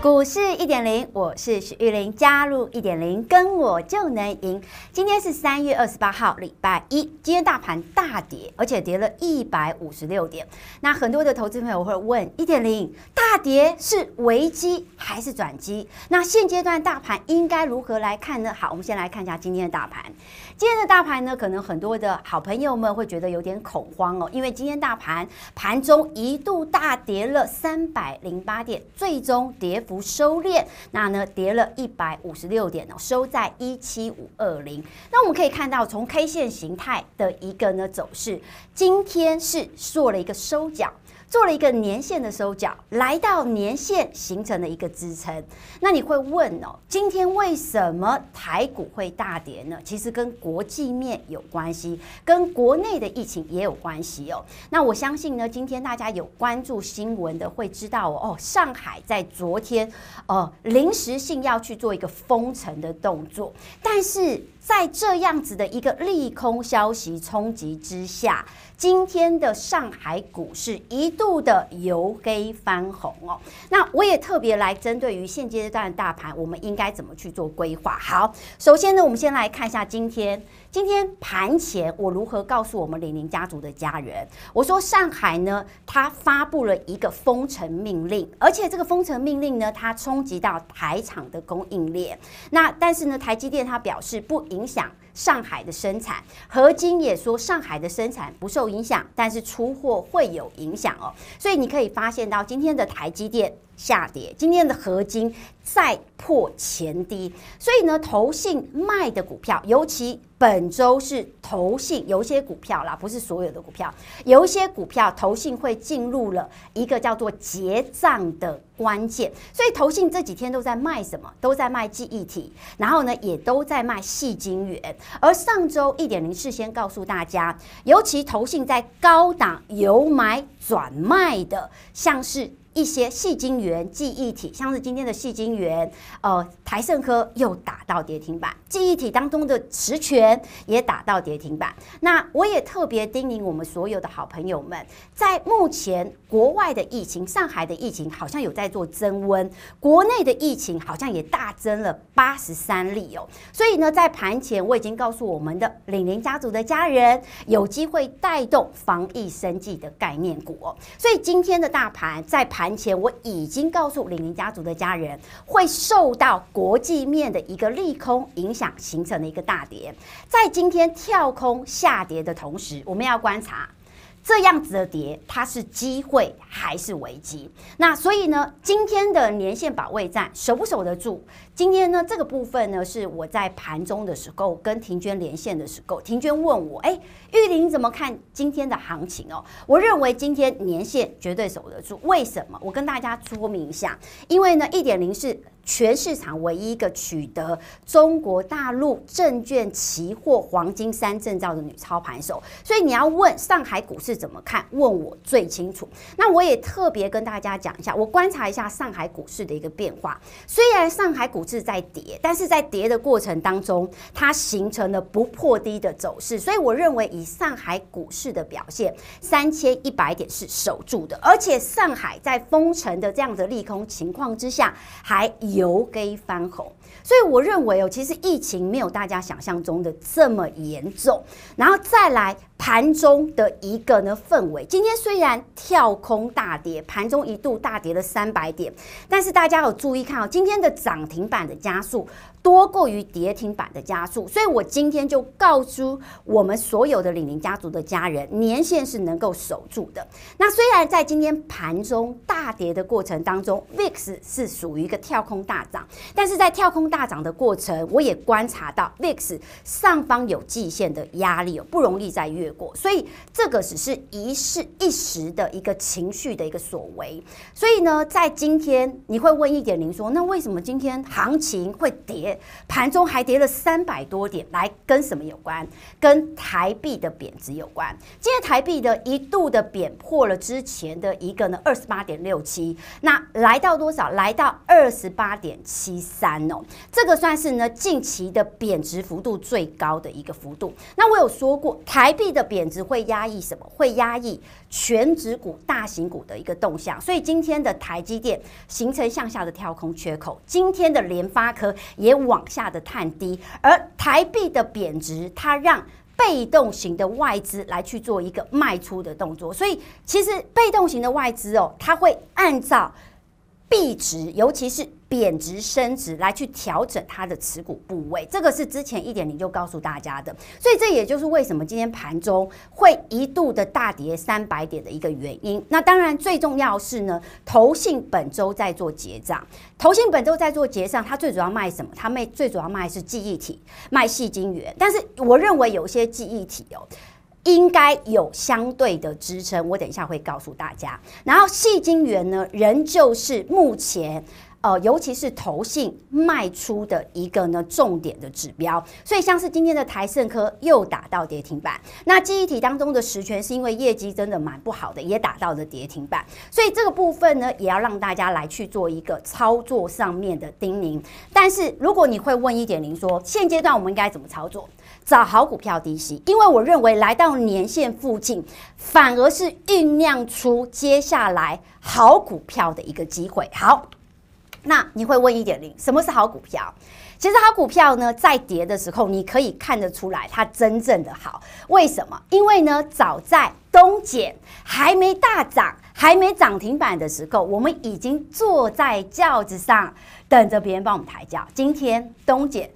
股市一点零，我是许玉玲，加入一点零，跟我就能赢。今天是三月二十八号，礼拜一。今天大盘大跌，而且跌了一百五十六点。那很多的投资朋友会问：一点零大跌是危机还是转机？那现阶段大盘应该如何来看呢？好，我们先来看一下今天的大盘。今天的大盘呢，可能很多的好朋友们会觉得有点恐慌哦，因为今天大盘盘中一度大跌了三百零八点，最终跌幅收敛，那呢跌了一百五十六点哦，收在一七五二零。那我们可以看到，从 K 线形态的一个呢走势，今天是做了一个收脚。做了一个年线的收脚，来到年线形成了一个支撑。那你会问哦，今天为什么台股会大跌呢？其实跟国际面有关系，跟国内的疫情也有关系哦。那我相信呢，今天大家有关注新闻的会知道哦，上海在昨天呃临时性要去做一个封城的动作，但是。在这样子的一个利空消息冲击之下，今天的上海股市一度的由黑翻红哦。那我也特别来针对于现阶段的大盘，我们应该怎么去做规划？好，首先呢，我们先来看一下今天。今天盘前，我如何告诉我们李宁家族的家人？我说上海呢，它发布了一个封城命令，而且这个封城命令呢，它冲击到台厂的供应链。那但是呢，台积电它表示不影响上海的生产，合晶也说上海的生产不受影响，但是出货会有影响哦。所以你可以发现到今天的台积电。下跌，今天的合金再破前低，所以呢，投信卖的股票，尤其本周是投信有一些股票啦，不是所有的股票，有一些股票投信会进入了一个叫做结账的关键，所以投信这几天都在卖什么？都在卖记忆体，然后呢，也都在卖细晶圆。而上周一点零事先告诉大家，尤其投信在高档有买转卖的，像是。一些细晶圆、记忆体，像是今天的细晶圆，呃，台盛科又打到跌停板，记忆体当中的实权也打到跌停板。那我也特别叮咛我们所有的好朋友们，在目前国外的疫情，上海的疫情好像有在做增温，国内的疫情好像也大增了八十三例哦。所以呢，在盘前我已经告诉我们的李宁家族的家人，有机会带动防疫生技的概念股哦。所以今天的大盘在盘。盘前我已经告诉李宁家族的家人，会受到国际面的一个利空影响，形成了一个大跌。在今天跳空下跌的同时，我们要观察。这样子的跌，它是机会还是危机？那所以呢，今天的年线保卫战守不守得住？今天呢，这个部分呢，是我在盘中的时候跟婷娟连线的时候，婷娟问我：“哎，玉玲怎么看今天的行情哦？”我认为今天年线绝对守得住。为什么？我跟大家说明一下，因为呢，一点零是。全市场唯一一个取得中国大陆证券期货黄金三证照的女操盘手，所以你要问上海股市怎么看，问我最清楚。那我也特别跟大家讲一下，我观察一下上海股市的一个变化。虽然上海股是在跌，但是在跌的过程当中，它形成了不破低的走势。所以我认为以上海股市的表现，三千一百点是守住的，而且上海在封城的这样的利空情况之下，还有。由黑翻红，所以我认为哦，其实疫情没有大家想象中的这么严重。然后再来盘中的一个呢氛围，今天虽然跳空大跌，盘中一度大跌了三百点，但是大家有注意看哦，今天的涨停板的加速。多过于跌停板的加速，所以我今天就告诉我们所有的李宁家族的家人，年线是能够守住的。那虽然在今天盘中大跌的过程当中，VIX 是属于一个跳空大涨，但是在跳空大涨的过程，我也观察到 VIX 上方有季线的压力，不容易再越过，所以这个只是一时一时的一个情绪的一个所为。所以呢，在今天你会问一点零说，那为什么今天行行情会跌？盘中还跌了三百多点，来跟什么有关？跟台币的贬值有关。今天台币的一度的贬破了之前的一个呢二十八点六七，那来到多少？来到二十八点七三哦，这个算是呢近期的贬值幅度最高的一个幅度。那我有说过，台币的贬值会压抑什么？会压抑全值股、大型股的一个动向。所以今天的台积电形成向下的跳空缺口，今天的联发科也往下的探低，而台币的贬值，它让被动型的外资来去做一个卖出的动作。所以其实被动型的外资哦，它会按照。币值，尤其是贬值升值，来去调整它的持股部位，这个是之前一点零就告诉大家的，所以这也就是为什么今天盘中会一度的大跌三百点的一个原因。那当然最重要是呢，投信本周在做结账，投信本周在做结账，它最主要卖什么？它卖最主要卖是记忆体，卖细晶圆。但是我认为有些记忆体哦。应该有相对的支撑，我等一下会告诉大家。然后细晶圆呢，仍旧是目前呃，尤其是投信卖出的一个呢重点的指标。所以像是今天的台胜科又打到跌停板，那记忆体当中的十銓是因为业绩真的蛮不好的，也打到了跌停板。所以这个部分呢，也要让大家来去做一个操作上面的叮咛。但是如果你会问一点零说，现阶段我们应该怎么操作？找好股票低吸，因为我认为来到年线附近，反而是酝酿出接下来好股票的一个机会。好，那你会问一点零，什么是好股票？其实好股票呢，在跌的时候，你可以看得出来它真正的好。为什么？因为呢，早在东碱还没大涨、还没涨停板的时候，我们已经坐在轿子上，等着别人帮我们抬轿。今天东碱。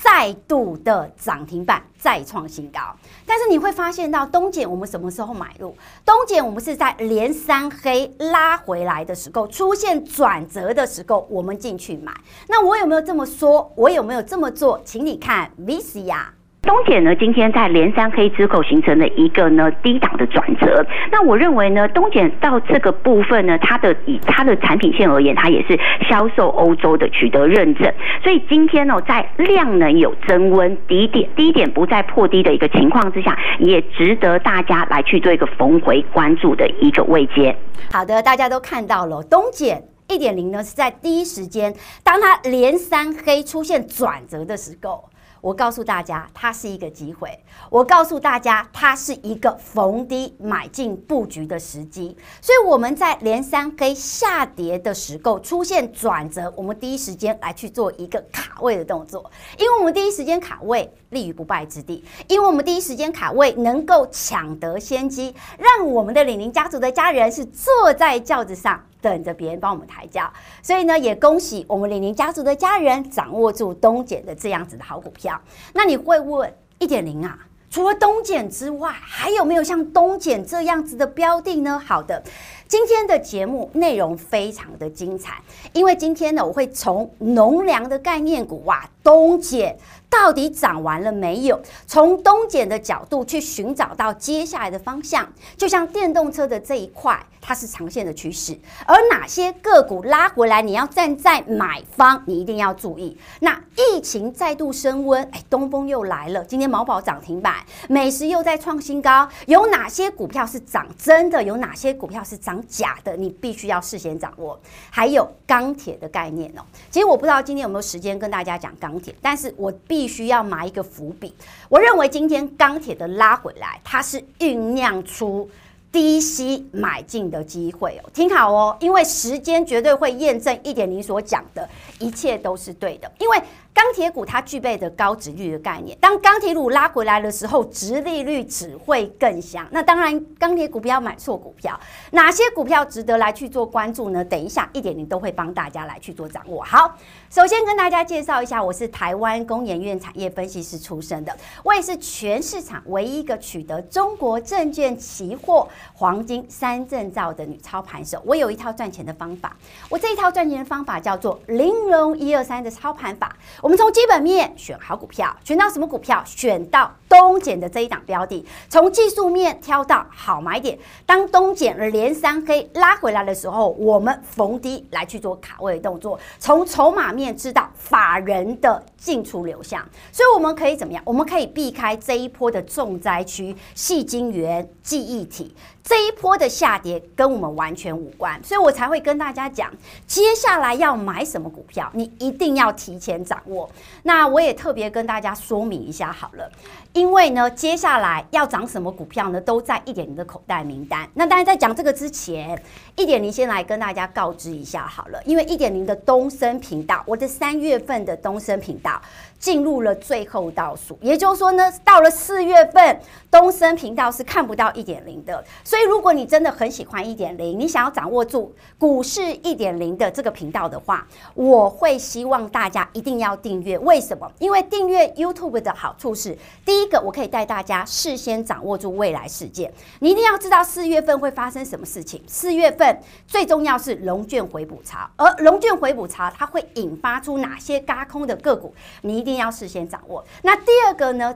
再度的涨停板再创新高，但是你会发现到东碱，我们什么时候买入？东碱我们是在连三黑拉回来的时候，出现转折的时候，我们进去买。那我有没有这么说？我有没有这么做？请你看 VCR。东碱呢，今天在连三黑之后形成了一个呢低档的转折。那我认为呢，东碱到这个部分呢，它的以它的产品线而言，它也是销售欧洲的取得认证。所以今天呢，在量能有增温，低点低点不再破低的一个情况之下，也值得大家来去做一个逢回关注的一个位阶。好的，大家都看到了，东碱一点零呢是在第一时间，当它连三黑出现转折的时候。我告诉大家，它是一个机会。我告诉大家，它是一个逢低买进布局的时机。所以我们在连三黑下跌的时候出现转折，我们第一时间来去做一个卡位的动作，因为我们第一时间卡位立于不败之地，因为我们第一时间卡位能够抢得先机，让我们的李宁家族的家人是坐在轿子上。等着别人帮我们抬轿，所以呢，也恭喜我们李宁家族的家人掌握住东碱的这样子的好股票。那你会问一点零啊？除了东碱之外，还有没有像东碱这样子的标的呢？好的，今天的节目内容非常的精彩，因为今天呢，我会从农粮的概念股哇，东碱。到底涨完了没有？从东碱的角度去寻找到接下来的方向，就像电动车的这一块，它是长线的趋势。而哪些个股拉回来，你要站在买方，你一定要注意。那疫情再度升温，哎，东风又来了。今天毛宝涨停板，美食又在创新高。有哪些股票是涨真的？有哪些股票是涨假的？你必须要事先掌握。还有钢铁的概念哦。其实我不知道今天有没有时间跟大家讲钢铁，但是我必。须要埋一个伏笔。我认为今天钢铁的拉回来，它是酝酿出低吸买进的机会哦。听好哦，因为时间绝对会验证一点零所讲的一切都是对的，因为。钢铁股它具备的高值率的概念，当钢铁股拉回来的时候，值利率只会更香。那当然，钢铁股不要买错股票。哪些股票值得来去做关注呢？等一下一点零都会帮大家来去做掌握。好，首先跟大家介绍一下，我是台湾工研院产业分析师出身的，我也是全市场唯一一个取得中国证券期货黄金三证照的女操盘手。我有一套赚钱的方法，我这一套赚钱的方法叫做玲珑一二三的操盘法。我们从基本面选好股票，选到什么股票？选到东碱的这一档标的。从技术面挑到好买点。当东碱连三黑拉回来的时候，我们逢低来去做卡位的动作。从筹码面知道法人的进出流向，所以我们可以怎么样？我们可以避开这一波的重灾区，细晶圆、记忆体。这一波的下跌跟我们完全无关，所以我才会跟大家讲，接下来要买什么股票，你一定要提前掌握。那我也特别跟大家说明一下好了，因为呢，接下来要涨什么股票呢，都在一点零的口袋名单。那当然在讲这个之前，一点零先来跟大家告知一下好了，因为一点零的东升频道，我的三月份的东升频道。进入了最后倒数，也就是说呢，到了四月份，东森频道是看不到一点零的。所以，如果你真的很喜欢一点零，你想要掌握住股市一点零的这个频道的话，我会希望大家一定要订阅。为什么？因为订阅 YouTube 的好处是，第一个，我可以带大家事先掌握住未来事件。你一定要知道四月份会发生什么事情。四月份最重要是融券回补潮，而融券回补潮它会引发出哪些轧空的个股？你。一定要事先掌握。那第二个呢？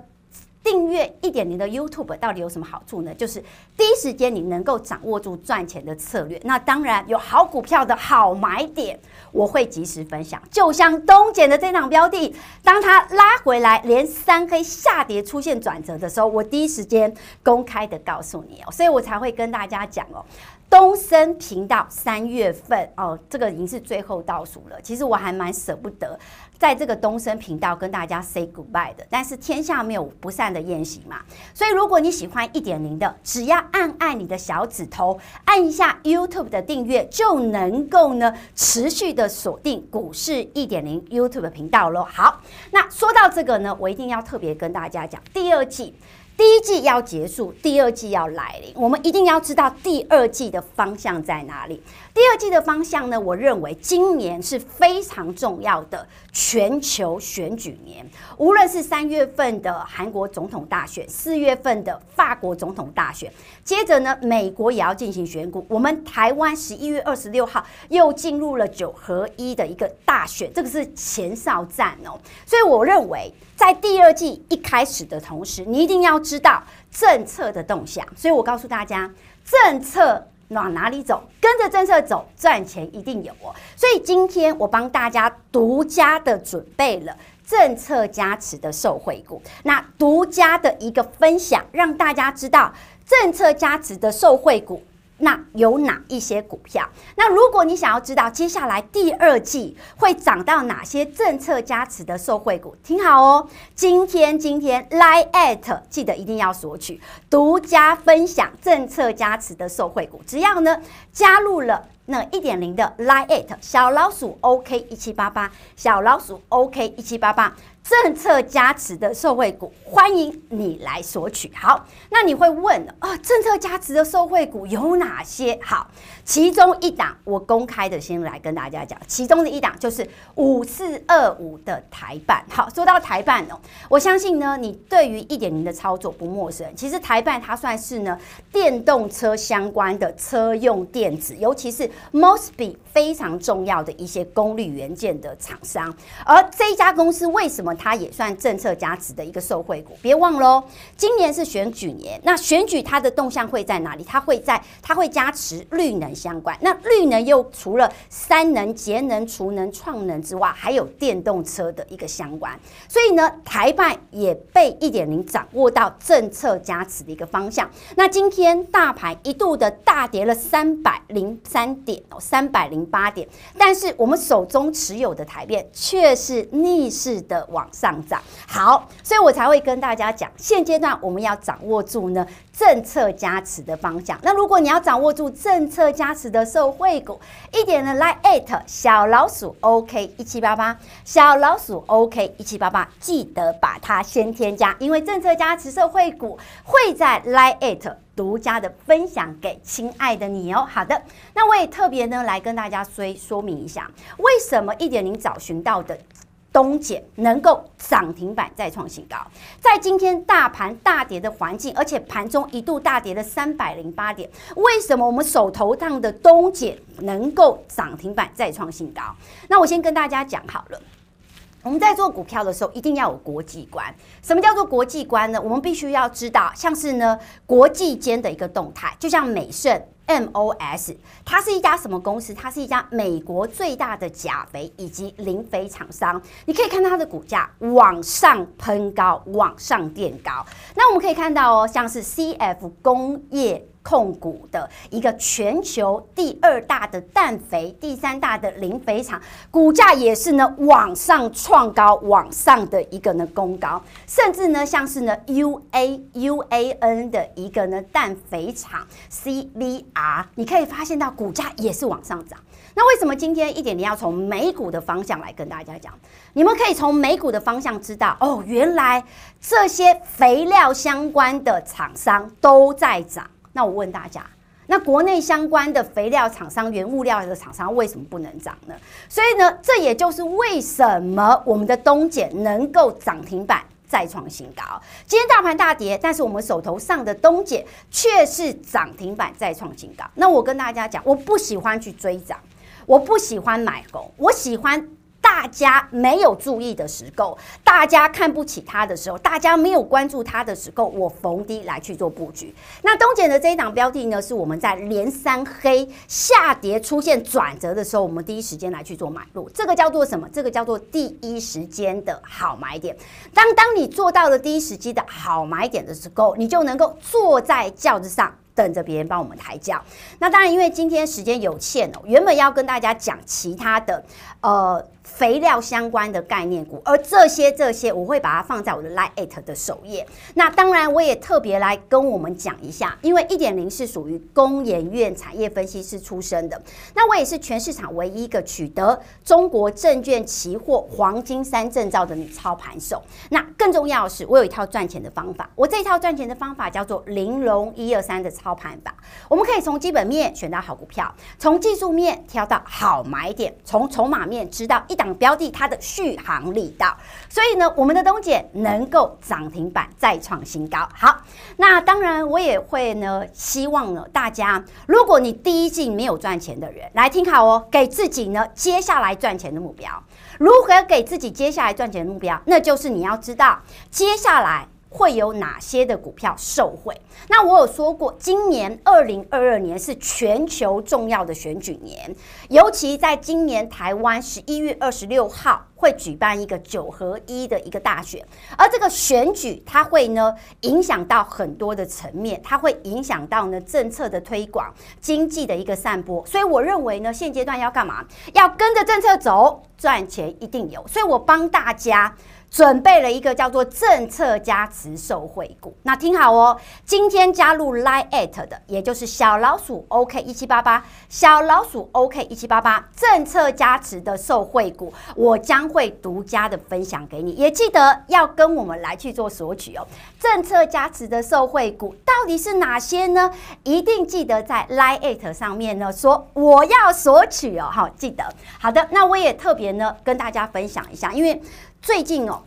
订阅一点零的 YouTube 到底有什么好处呢？就是第一时间你能够掌握住赚钱的策略。那当然有好股票的好买点，我会及时分享。就像东碱的这档标的，当它拉回来连三黑下跌出现转折的时候，我第一时间公开的告诉你哦，所以我才会跟大家讲哦。东森频道三月份哦，这个已经是最后倒数了。其实我还蛮舍不得在这个东森频道跟大家 say goodbye 的，但是天下没有不散的宴席嘛。所以如果你喜欢一点零的，只要按按你的小指头，按一下 YouTube 的订阅，就能够呢持续的锁定股市一点零 YouTube 频道喽。好，那说到这个呢，我一定要特别跟大家讲，第二季。第一季要结束，第二季要来临，我们一定要知道第二季的方向在哪里。第二季的方向呢，我认为今年是非常重要的全球选举年。无论是三月份的韩国总统大选，四月份的法国总统大选，接着呢，美国也要进行选举。我们台湾十一月二十六号又进入了九合一的一个大选，这个是前哨战哦。所以我认为。在第二季一开始的同时，你一定要知道政策的动向。所以我告诉大家，政策往哪里走，跟着政策走，赚钱一定有哦。所以今天我帮大家独家的准备了政策加持的受惠股，那独家的一个分享，让大家知道政策加持的受惠股。那有哪一些股票？那如果你想要知道接下来第二季会涨到哪些政策加持的受惠股，听好哦！今天今天 Line@ 记得一定要索取独家分享政策加持的受惠股，只要呢加入了那一点零的 Line@ 小老鼠 OK 一七八八小老鼠 OK 一七八八。政策加持的受惠股，欢迎你来索取。好，那你会问啊，政策加持的受惠股有哪些？好，其中一档我公开的先来跟大家讲，其中的一档就是五四二五的台办。好，说到台办哦，我相信呢，你对于一点零的操作不陌生。其实台办它算是呢电动车相关的车用电子，尤其是 Mosby 非常重要的一些功率元件的厂商。而这家公司为什么？它也算政策加持的一个受惠股，别忘喽，今年是选举年，那选举它的动向会在哪里？它会在，它会加持绿能相关。那绿能又除了三能、节能、储能、创能之外，还有电动车的一个相关。所以呢，台办也被一点零掌握到政策加持的一个方向。那今天大盘一度的大跌了三百零三点哦，三百零八点，但是我们手中持有的台半却是逆势的。往上涨，好，所以我才会跟大家讲，现阶段我们要掌握住呢政策加持的方向。那如果你要掌握住政策加持的受惠股，一点呢来 at 小老鼠 OK 一七八八，小老鼠 OK 一七八八，记得把它先添加，因为政策加持受惠股会在来 at 独家的分享给亲爱的你哦。好的，那我也特别呢来跟大家说说明一下，为什么一点零找寻到的。东碱能够涨停板再创新高，在今天大盘大跌的环境，而且盘中一度大跌了三百零八点，为什么我们手头上的东碱能够涨停板再创新高？那我先跟大家讲好了，我们在做股票的时候，一定要有国际观。什么叫做国际观呢？我们必须要知道，像是呢国际间的一个动态，就像美盛 MOS，它是一家什么公司？它是一家美国最大的钾肥以及磷肥厂商。你可以看它的股价往上喷高，往上垫高。那我们可以看到哦，像是 CF 工业。控股的一个全球第二大的氮肥、第三大的磷肥厂，股价也是呢往上创高，往上的一个呢攻高，甚至呢像是呢 UA UAN 的一个呢氮肥厂 CVR，你可以发现到股价也是往上涨。那为什么今天一点零要从美股的方向来跟大家讲？你们可以从美股的方向知道哦，原来这些肥料相关的厂商都在涨。那我问大家，那国内相关的肥料厂商、原物料的厂商为什么不能涨呢？所以呢，这也就是为什么我们的东碱能够涨停板再创新高。今天大盘大跌，但是我们手头上的东碱却是涨停板再创新高。那我跟大家讲，我不喜欢去追涨，我不喜欢买红，我喜欢。大家没有注意的时候，大家看不起它的时候，大家没有关注它的时候，我逢低来去做布局。那东碱的这一档标的呢，是我们在连三黑下跌出现转折的时候，我们第一时间来去做买入。这个叫做什么？这个叫做第一时间的好买点。当当你做到了第一时机的好买点的时候，你就能够坐在轿子上。等着别人帮我们抬轿。那当然，因为今天时间有限哦，原本要跟大家讲其他的呃肥料相关的概念股，而这些这些我会把它放在我的 LINE@ 的首页。那当然，我也特别来跟我们讲一下，因为一点零是属于工研院产业分析师出身的，那我也是全市场唯一一个取得中国证券期货黄金三证照的女操盘手。那更重要的是，我有一套赚钱的方法，我这一套赚钱的方法叫做玲珑一二三的。操盘法，我们可以从基本面选到好股票，从技术面挑到好买点，从筹码面知道一档标的它的续航力道。所以呢，我们的东姐能够涨停板再创新高。好，那当然我也会呢，希望呢大家，如果你第一季没有赚钱的人，来听好哦，给自己呢接下来赚钱的目标。如何给自己接下来赚钱的目标？那就是你要知道接下来。会有哪些的股票受惠？那我有说过，今年二零二二年是全球重要的选举年，尤其在今年台湾十一月二十六号会举办一个九合一的一个大选，而这个选举它会呢影响到很多的层面，它会影响到呢政策的推广、经济的一个散播，所以我认为呢现阶段要干嘛？要跟着政策走，赚钱一定有，所以我帮大家。准备了一个叫做政策加持受惠股，那听好哦，今天加入 Line@ 的，也就是小老鼠 OK 一七八八，小老鼠 OK 一七八八，政策加持的受惠股，我将会独家的分享给你，也记得要跟我们来去做索取哦。政策加持的受惠股到底是哪些呢？一定记得在 Line@ 上面呢说我要索取哦，好，记得。好的，那我也特别呢跟大家分享一下，因为。最近哦，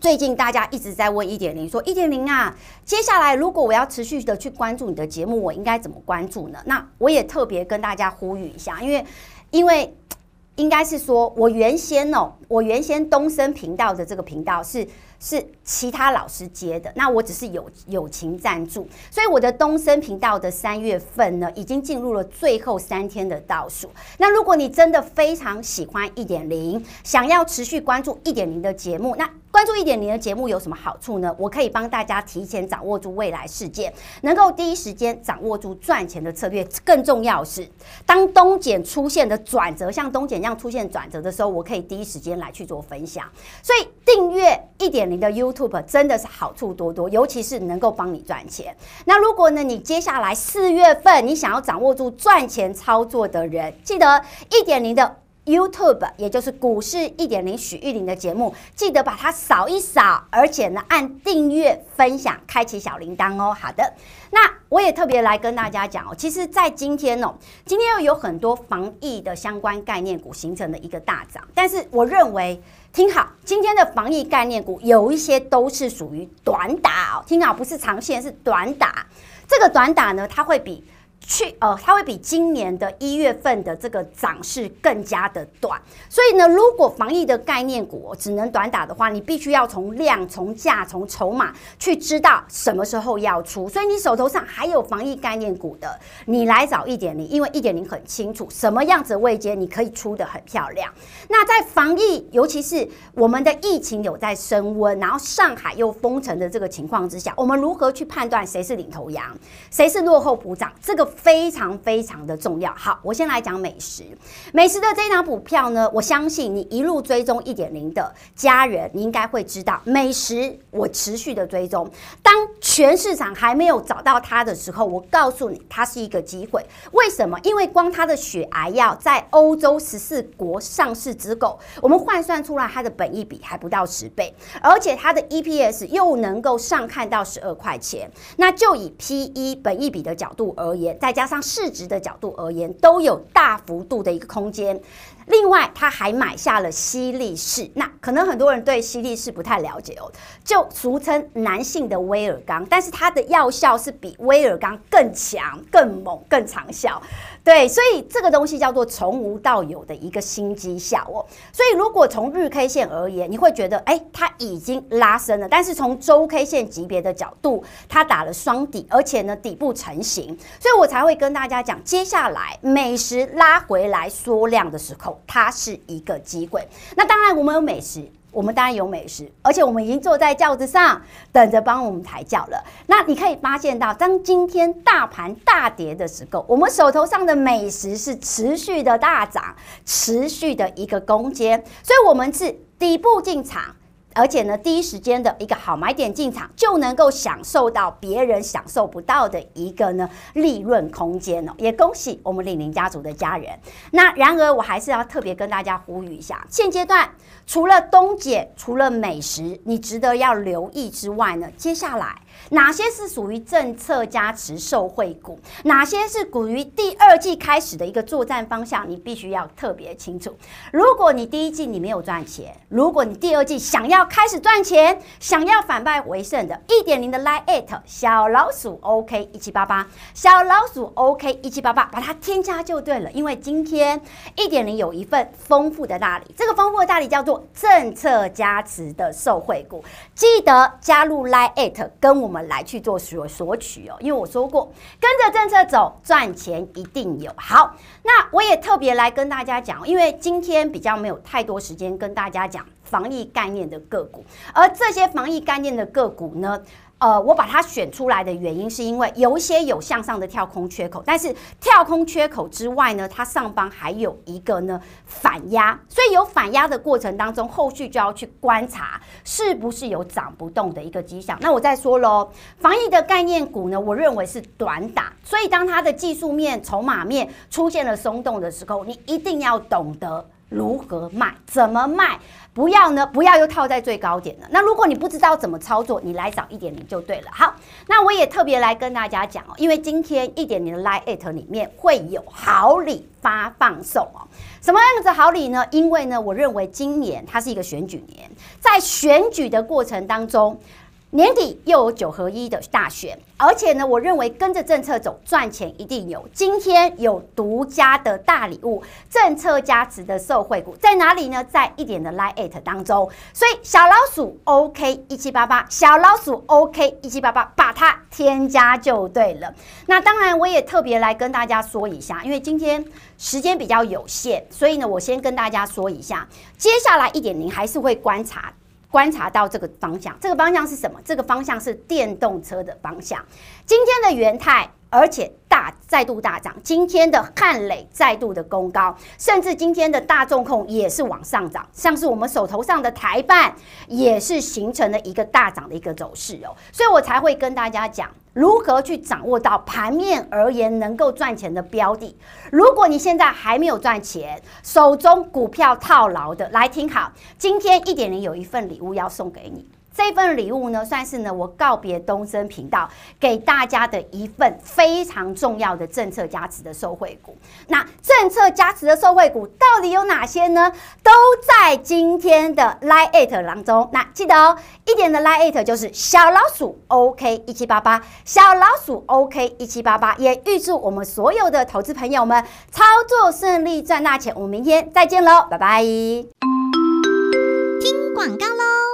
最近大家一直在问一点零，说一点零啊，接下来如果我要持续的去关注你的节目，我应该怎么关注呢？那我也特别跟大家呼吁一下，因为因为应该是说我原先哦，我原先东升频道的这个频道是。是其他老师接的，那我只是友友情赞助，所以我的东森频道的三月份呢，已经进入了最后三天的倒数。那如果你真的非常喜欢一点零，想要持续关注一点零的节目，那关注一点零的节目有什么好处呢？我可以帮大家提前掌握住未来事件，能够第一时间掌握住赚钱的策略。更重要是，当东碱出现的转折，像东碱这样出现转折的时候，我可以第一时间来去做分享。所以订阅一点零。你的 YouTube 真的是好处多多，尤其是能够帮你赚钱。那如果呢，你接下来四月份你想要掌握住赚钱操作的人，记得一点零的 YouTube，也就是股市一点零许玉玲的节目，记得把它扫一扫，而且呢按订阅、分享、开启小铃铛哦。好的，那我也特别来跟大家讲哦，其实，在今天哦，今天又有很多防疫的相关概念股形成了一个大涨，但是我认为。听好，今天的防疫概念股有一些都是属于短打哦。听好，不是长线，是短打。这个短打呢，它会比去呃，它会比今年的一月份的这个涨势更加的短，所以呢，如果防疫的概念股只能短打的话，你必须要从量、从价、从筹码去知道什么时候要出。所以你手头上还有防疫概念股的，你来找一点零，因为一点零很清楚什么样子的位阶你可以出的很漂亮。那在防疫，尤其是我们的疫情有在升温，然后上海又封城的这个情况之下，我们如何去判断谁是领头羊，谁是落后补涨？这个。非常非常的重要。好，我先来讲美食。美食的这一档股票呢，我相信你一路追踪一点零的家人，你应该会知道，美食我持续的追踪。当全市场还没有找到它的时候，我告诉你，它是一个机会。为什么？因为光它的血癌药在欧洲十四国上市之后，我们换算出来它的本益比还不到十倍，而且它的 EPS 又能够上看到十二块钱。那就以 PE 本益比的角度而言，再加上市值的角度而言，都有大幅度的一个空间。另外，他还买下了西力士。那可能很多人对西力士不太了解哦，就俗称男性的威尔刚，但是它的药效是比威尔刚更强、更猛、更长效。对，所以这个东西叫做从无到有的一个新绩效哦。所以如果从日 K 线而言，你会觉得哎，它已经拉升了。但是从周 K 线级别的角度，它打了双底，而且呢底部成型，所以我才会跟大家讲，接下来美食拉回来缩量的时候，它是一个机会。那当然，我们有美食。我们当然有美食，而且我们已经坐在轿子上，等着帮我们抬轿了。那你可以发现到，当今天大盘大跌的时候，我们手头上的美食是持续的大涨，持续的一个攻坚，所以我们是底部进场。而且呢，第一时间的一个好买点进场，就能够享受到别人享受不到的一个呢利润空间哦。也恭喜我们李宁家族的家人。那然而，我还是要特别跟大家呼吁一下，现阶段除了东姐，除了美食，你值得要留意之外呢，接下来。哪些是属于政策加持受惠股？哪些是属于第二季开始的一个作战方向？你必须要特别清楚。如果你第一季你没有赚钱，如果你第二季想要开始赚钱，想要反败为胜的，一点零的 Line@ 小老鼠 OK 一七八八，小老鼠 OK 一七八八，把它添加就对了。因为今天一点零有一份丰富的大礼，这个丰富的大礼叫做政策加持的受惠股，记得加入 Line@ 跟我。我们来去做索索取哦，因为我说过，跟着政策走，赚钱一定有。好，那我也特别来跟大家讲，因为今天比较没有太多时间跟大家讲防疫概念的个股，而这些防疫概念的个股呢，呃，我把它选出来的原因是因为有一些有向上的跳空缺口，但是跳空缺口之外呢，它上方还有一个呢反压，所以有反压的过程当中，后续就要去观察是不是有涨不动的一个迹象。那我再说喽，防疫的概念股呢，我认为是短打，所以当它的技术面、筹码面出现了松动的时候，你一定要懂得。如何卖？怎么卖？不要呢？不要又套在最高点了。那如果你不知道怎么操作，你来找一点零就对了。好，那我也特别来跟大家讲哦，因为今天一点零的 Line@ at 里面会有好礼发放送哦。什么样子好礼呢？因为呢，我认为今年它是一个选举年，在选举的过程当中。年底又有九合一的大选，而且呢，我认为跟着政策走，赚钱一定有。今天有独家的大礼物，政策加持的受惠股在哪里呢？在一点的 Line@ 当中。所以小老鼠 OK 一七八八，小老鼠 OK 一七八八，把它添加就对了。那当然，我也特别来跟大家说一下，因为今天时间比较有限，所以呢，我先跟大家说一下，接下来一点零还是会观察。观察到这个方向，这个方向是什么？这个方向是电动车的方向。今天的元泰，而且大再度大涨。今天的汉磊再度的攻高，甚至今天的大众控也是往上涨。像是我们手头上的台办，也是形成了一个大涨的一个走势哦。所以我才会跟大家讲。如何去掌握到盘面而言能够赚钱的标的？如果你现在还没有赚钱，手中股票套牢的，来听好，今天一点零有一份礼物要送给你，这份礼物呢，算是呢我告别东森频道给大家的一份非常重要的政策加持的受惠股。那政策加持的受惠股到底有哪些呢？都在今天的 LINE@ 当中。那记得哦，一点的 LINE@ 就是小老鼠 OK 一七八八，小老鼠 OK 一七八八。也预祝我们所有的投资朋友们操作顺利，赚大钱。我们明天再见喽，拜拜。听广告喽。